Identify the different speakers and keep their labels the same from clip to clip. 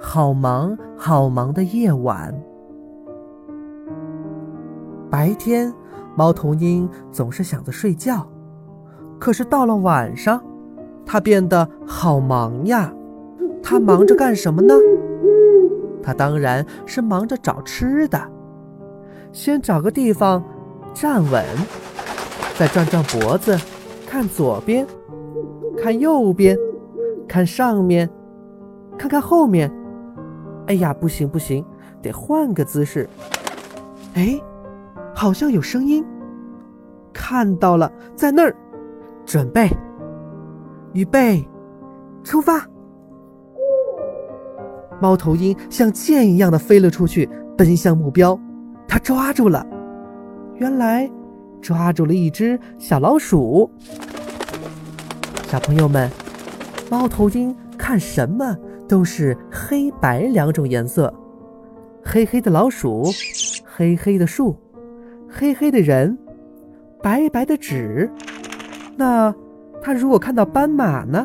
Speaker 1: 好忙好忙的夜晚。白天，猫头鹰总是想着睡觉，可是到了晚上，它变得好忙呀。它忙着干什么呢？它当然是忙着找吃的。先找个地方站稳，再转转脖子，看左边，看右边，看上面，看看后面。哎呀，不行不行，得换个姿势。哎，好像有声音，看到了，在那儿。准备，预备，出发！猫头鹰像箭一样的飞了出去，奔向目标。它抓住了，原来抓住了一只小老鼠。小朋友们，猫头鹰看什么都是黑白两种颜色，黑黑的老鼠，黑黑的树，黑黑的人，白白的纸。那他如果看到斑马呢？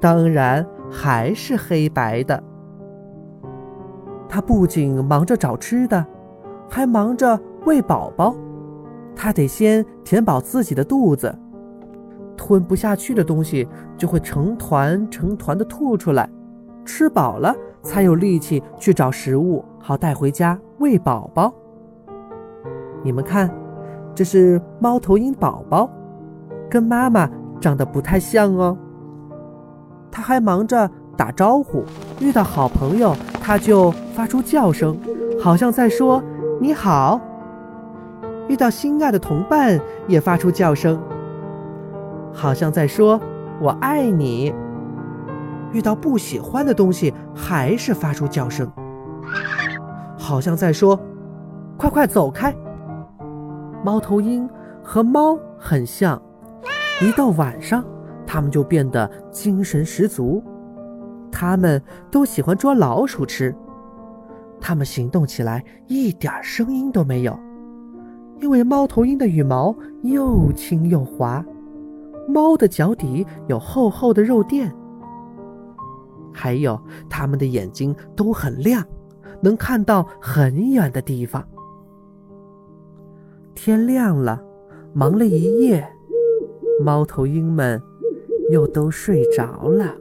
Speaker 1: 当然还是黑白的。他不仅忙着找吃的。还忙着喂宝宝，他得先填饱自己的肚子，吞不下去的东西就会成团成团的吐出来，吃饱了才有力气去找食物，好带回家喂宝宝。你们看，这是猫头鹰宝宝，跟妈妈长得不太像哦。他还忙着打招呼，遇到好朋友他就发出叫声，好像在说。你好，遇到心爱的同伴也发出叫声，好像在说“我爱你”。遇到不喜欢的东西，还是发出叫声，好像在说“快快走开”。猫头鹰和猫很像，一到晚上，它们就变得精神十足。它们都喜欢捉老鼠吃。它们行动起来一点声音都没有，因为猫头鹰的羽毛又轻又滑，猫的脚底有厚厚的肉垫，还有它们的眼睛都很亮，能看到很远的地方。天亮了，忙了一夜，猫头鹰们又都睡着了。